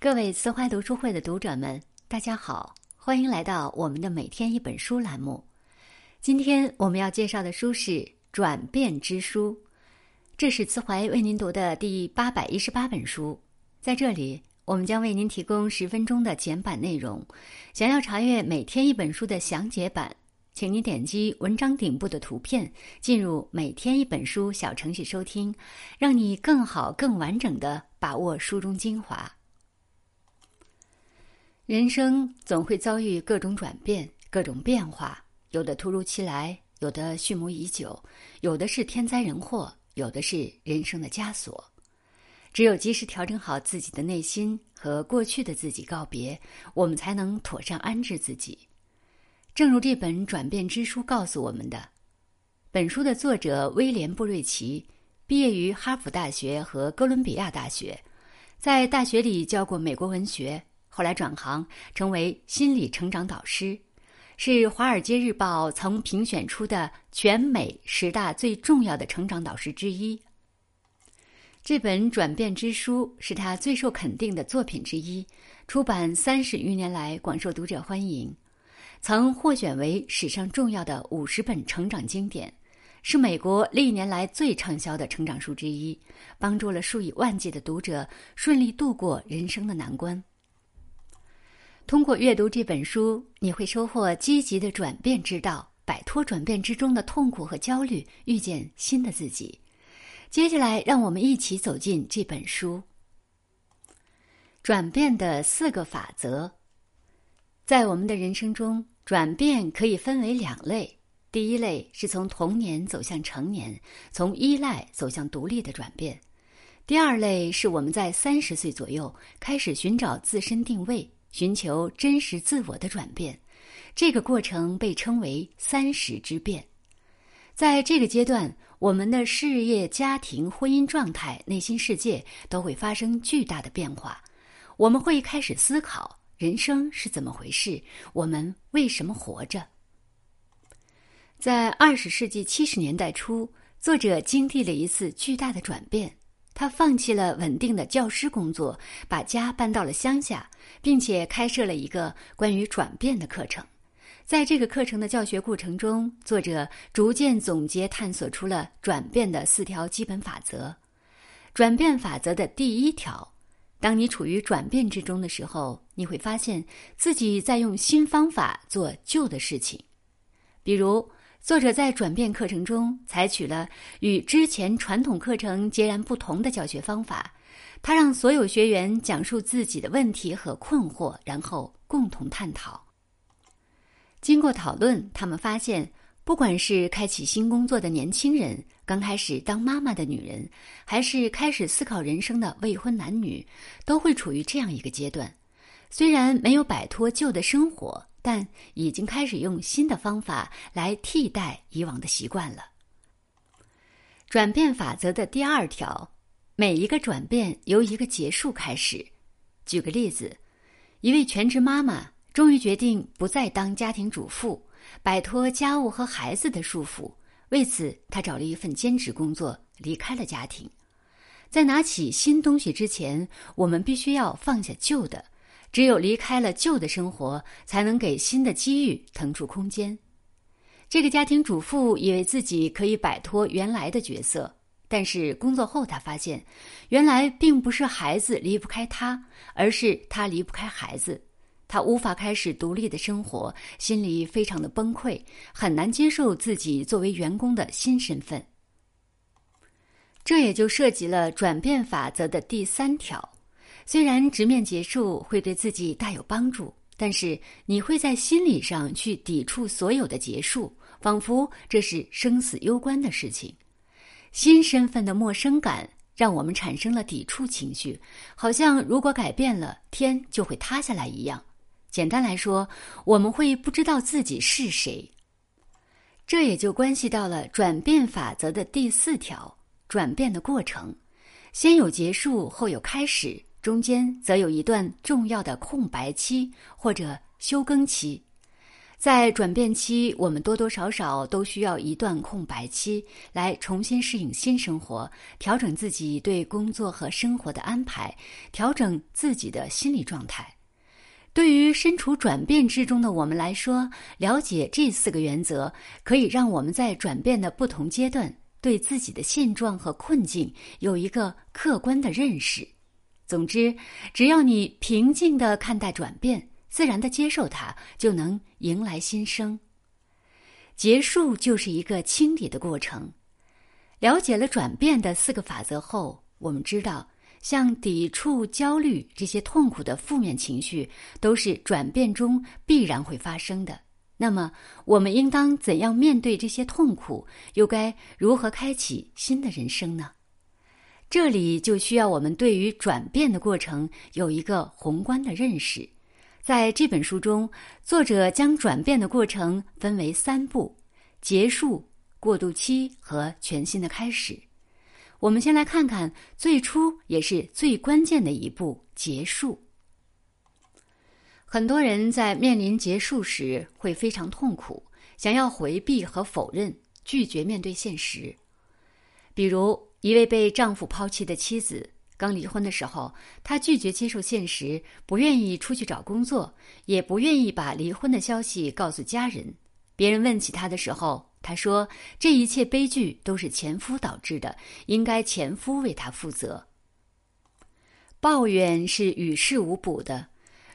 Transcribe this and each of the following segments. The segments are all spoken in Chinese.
各位慈怀读书会的读者们，大家好，欢迎来到我们的每天一本书栏目。今天我们要介绍的书是《转变之书》，这是慈怀为您读的第八百一十八本书。在这里，我们将为您提供十分钟的简版内容。想要查阅每天一本书的详解版，请您点击文章顶部的图片，进入每天一本书小程序收听，让你更好、更完整的把握书中精华。人生总会遭遇各种转变、各种变化，有的突如其来，有的蓄谋已久，有的是天灾人祸，有的是人生的枷锁。只有及时调整好自己的内心，和过去的自己告别，我们才能妥善安置自己。正如这本《转变之书》告诉我们的，本书的作者威廉·布瑞奇毕业于哈佛大学和哥伦比亚大学，在大学里教过美国文学。后来转行成为心理成长导师，是《华尔街日报》曾评选出的全美十大最重要的成长导师之一。这本《转变之书》是他最受肯定的作品之一，出版三十余年来广受读者欢迎，曾获选为史上重要的五十本成长经典，是美国历年来最畅销的成长书之一，帮助了数以万计的读者顺利度过人生的难关。通过阅读这本书，你会收获积极的转变之道，摆脱转变之中的痛苦和焦虑，遇见新的自己。接下来，让我们一起走进这本书。转变的四个法则，在我们的人生中，转变可以分为两类：第一类是从童年走向成年，从依赖走向独立的转变；第二类是我们在三十岁左右开始寻找自身定位。寻求真实自我的转变，这个过程被称为“三十之变”。在这个阶段，我们的事业、家庭、婚姻状态、内心世界都会发生巨大的变化。我们会开始思考人生是怎么回事，我们为什么活着？在二十世纪七十年代初，作者经历了一次巨大的转变。他放弃了稳定的教师工作，把家搬到了乡下，并且开设了一个关于转变的课程。在这个课程的教学过程中，作者逐渐总结探索出了转变的四条基本法则。转变法则的第一条：当你处于转变之中的时候，你会发现自己在用新方法做旧的事情，比如。作者在转变课程中采取了与之前传统课程截然不同的教学方法。他让所有学员讲述自己的问题和困惑，然后共同探讨。经过讨论，他们发现，不管是开启新工作的年轻人、刚开始当妈妈的女人，还是开始思考人生的未婚男女，都会处于这样一个阶段。虽然没有摆脱旧的生活。但已经开始用新的方法来替代以往的习惯了。转变法则的第二条：每一个转变由一个结束开始。举个例子，一位全职妈妈终于决定不再当家庭主妇，摆脱家务和孩子的束缚。为此，她找了一份兼职工作，离开了家庭。在拿起新东西之前，我们必须要放下旧的。只有离开了旧的生活，才能给新的机遇腾出空间。这个家庭主妇以为自己可以摆脱原来的角色，但是工作后，她发现，原来并不是孩子离不开她，而是她离不开孩子。她无法开始独立的生活，心里非常的崩溃，很难接受自己作为员工的新身份。这也就涉及了转变法则的第三条。虽然直面结束会对自己大有帮助，但是你会在心理上去抵触所有的结束，仿佛这是生死攸关的事情。新身份的陌生感让我们产生了抵触情绪，好像如果改变了，天就会塌下来一样。简单来说，我们会不知道自己是谁。这也就关系到了转变法则的第四条：转变的过程，先有结束，后有开始。中间则有一段重要的空白期或者休耕期，在转变期，我们多多少少都需要一段空白期，来重新适应新生活，调整自己对工作和生活的安排，调整自己的心理状态。对于身处转变之中的我们来说，了解这四个原则，可以让我们在转变的不同阶段，对自己的现状和困境有一个客观的认识。总之，只要你平静的看待转变。自然的接受它，就能迎来新生。结束就是一个清理的过程。了解了转变的四个法则后，我们知道，像抵触、焦虑这些痛苦的负面情绪，都是转变中必然会发生的。那么，我们应当怎样面对这些痛苦？又该如何开启新的人生呢？这里就需要我们对于转变的过程有一个宏观的认识。在这本书中，作者将转变的过程分为三步：结束、过渡期和全新的开始。我们先来看看最初也是最关键的一步——结束。很多人在面临结束时会非常痛苦，想要回避和否认，拒绝面对现实。比如，一位被丈夫抛弃的妻子。刚离婚的时候，她拒绝接受现实，不愿意出去找工作，也不愿意把离婚的消息告诉家人。别人问起她的时候，她说：“这一切悲剧都是前夫导致的，应该前夫为她负责。”抱怨是与事无补的。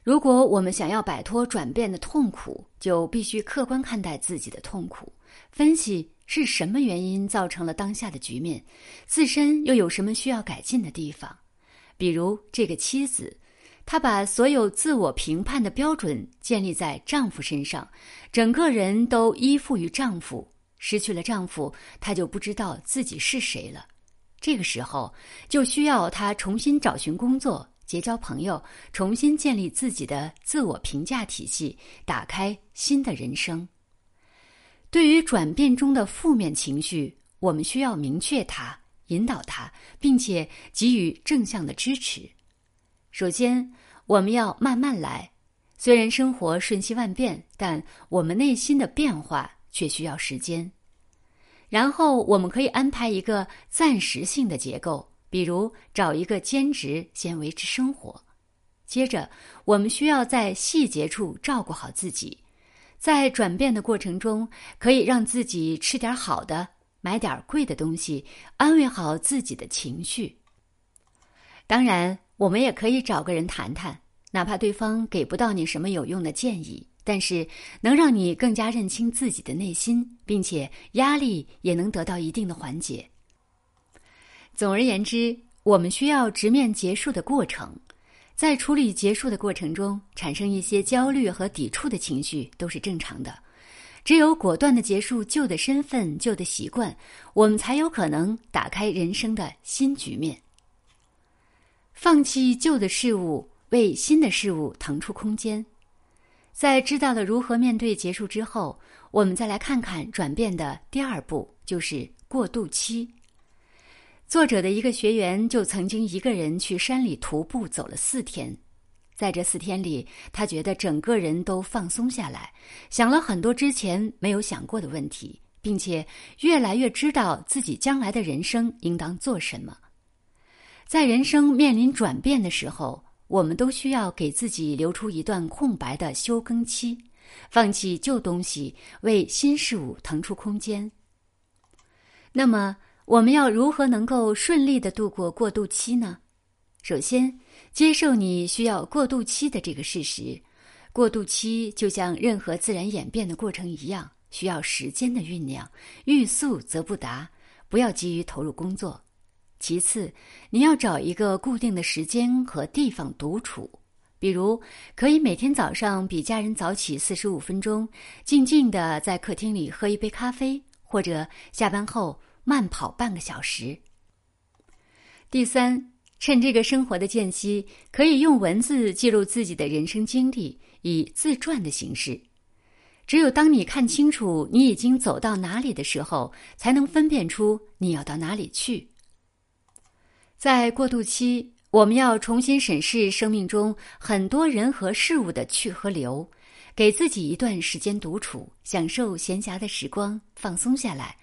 如果我们想要摆脱转变的痛苦，就必须客观看待自己的痛苦，分析。是什么原因造成了当下的局面？自身又有什么需要改进的地方？比如这个妻子，她把所有自我评判的标准建立在丈夫身上，整个人都依附于丈夫。失去了丈夫，她就不知道自己是谁了。这个时候，就需要她重新找寻工作、结交朋友，重新建立自己的自我评价体系，打开新的人生。对于转变中的负面情绪，我们需要明确它、引导它，并且给予正向的支持。首先，我们要慢慢来。虽然生活瞬息万变，但我们内心的变化却需要时间。然后，我们可以安排一个暂时性的结构，比如找一个兼职先维持生活。接着，我们需要在细节处照顾好自己。在转变的过程中，可以让自己吃点好的，买点贵的东西，安慰好自己的情绪。当然，我们也可以找个人谈谈，哪怕对方给不到你什么有用的建议，但是能让你更加认清自己的内心，并且压力也能得到一定的缓解。总而言之，我们需要直面结束的过程。在处理结束的过程中，产生一些焦虑和抵触的情绪都是正常的。只有果断的结束旧的身份、旧的习惯，我们才有可能打开人生的新局面。放弃旧的事物，为新的事物腾出空间。在知道了如何面对结束之后，我们再来看看转变的第二步，就是过渡期。作者的一个学员就曾经一个人去山里徒步走了四天，在这四天里，他觉得整个人都放松下来，想了很多之前没有想过的问题，并且越来越知道自己将来的人生应当做什么。在人生面临转变的时候，我们都需要给自己留出一段空白的休耕期，放弃旧东西，为新事物腾出空间。那么。我们要如何能够顺利的度过过渡期呢？首先，接受你需要过渡期的这个事实。过渡期就像任何自然演变的过程一样，需要时间的酝酿。欲速则不达，不要急于投入工作。其次，你要找一个固定的时间和地方独处，比如可以每天早上比家人早起四十五分钟，静静的在客厅里喝一杯咖啡，或者下班后。慢跑半个小时。第三，趁这个生活的间隙，可以用文字记录自己的人生经历，以自传的形式。只有当你看清楚你已经走到哪里的时候，才能分辨出你要到哪里去。在过渡期，我们要重新审视生命中很多人和事物的去和留，给自己一段时间独处，享受闲暇的时光，放松下来，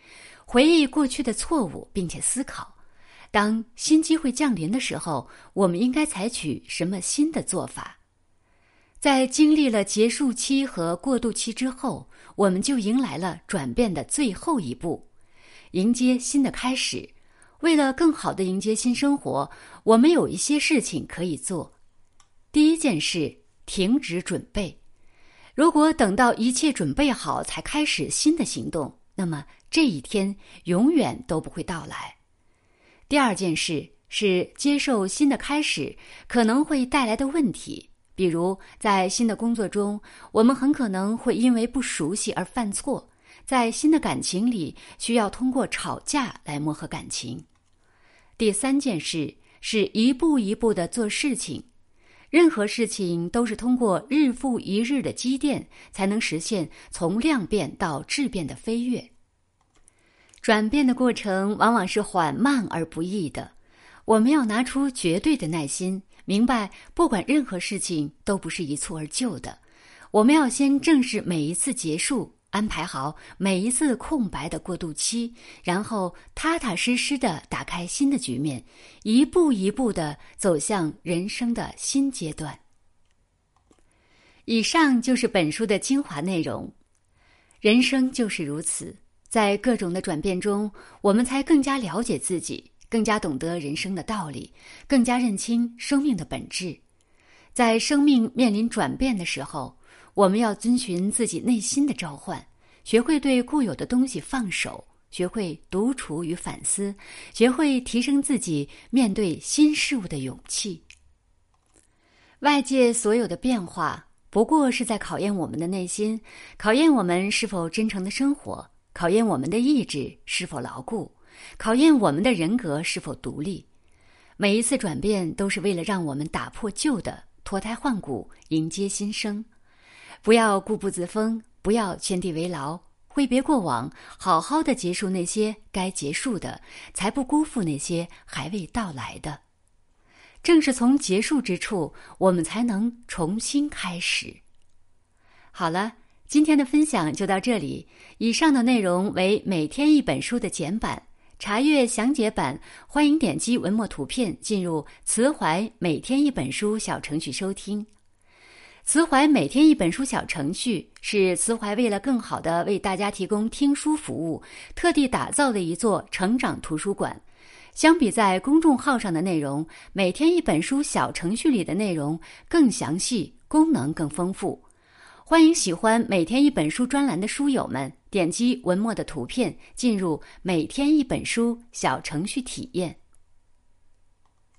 回忆过去的错误，并且思考，当新机会降临的时候，我们应该采取什么新的做法？在经历了结束期和过渡期之后，我们就迎来了转变的最后一步，迎接新的开始。为了更好的迎接新生活，我们有一些事情可以做。第一件事，停止准备。如果等到一切准备好才开始新的行动，那么这一天永远都不会到来。第二件事是接受新的开始可能会带来的问题，比如在新的工作中，我们很可能会因为不熟悉而犯错；在新的感情里，需要通过吵架来磨合感情。第三件事是一步一步的做事情。任何事情都是通过日复一日的积淀，才能实现从量变到质变的飞跃。转变的过程往往是缓慢而不易的，我们要拿出绝对的耐心，明白不管任何事情都不是一蹴而就的。我们要先正视每一次结束。安排好每一次空白的过渡期，然后踏踏实实的打开新的局面，一步一步的走向人生的新阶段。以上就是本书的精华内容。人生就是如此，在各种的转变中，我们才更加了解自己，更加懂得人生的道理，更加认清生命的本质。在生命面临转变的时候。我们要遵循自己内心的召唤，学会对固有的东西放手，学会独处与反思，学会提升自己面对新事物的勇气。外界所有的变化，不过是在考验我们的内心，考验我们是否真诚的生活，考验我们的意志是否牢固，考验我们的人格是否独立。每一次转变，都是为了让我们打破旧的，脱胎换骨，迎接新生。不要固步自封，不要圈地为牢，挥别过往，好好的结束那些该结束的，才不辜负那些还未到来的。正是从结束之处，我们才能重新开始。好了，今天的分享就到这里。以上的内容为每天一本书的简版，查阅详解版，欢迎点击文末图片进入慈怀每天一本书小程序收听。慈怀每天一本书小程序是慈怀为了更好的为大家提供听书服务，特地打造的一座成长图书馆。相比在公众号上的内容，每天一本书小程序里的内容更详细，功能更丰富。欢迎喜欢每天一本书专栏的书友们点击文末的图片，进入每天一本书小程序体验。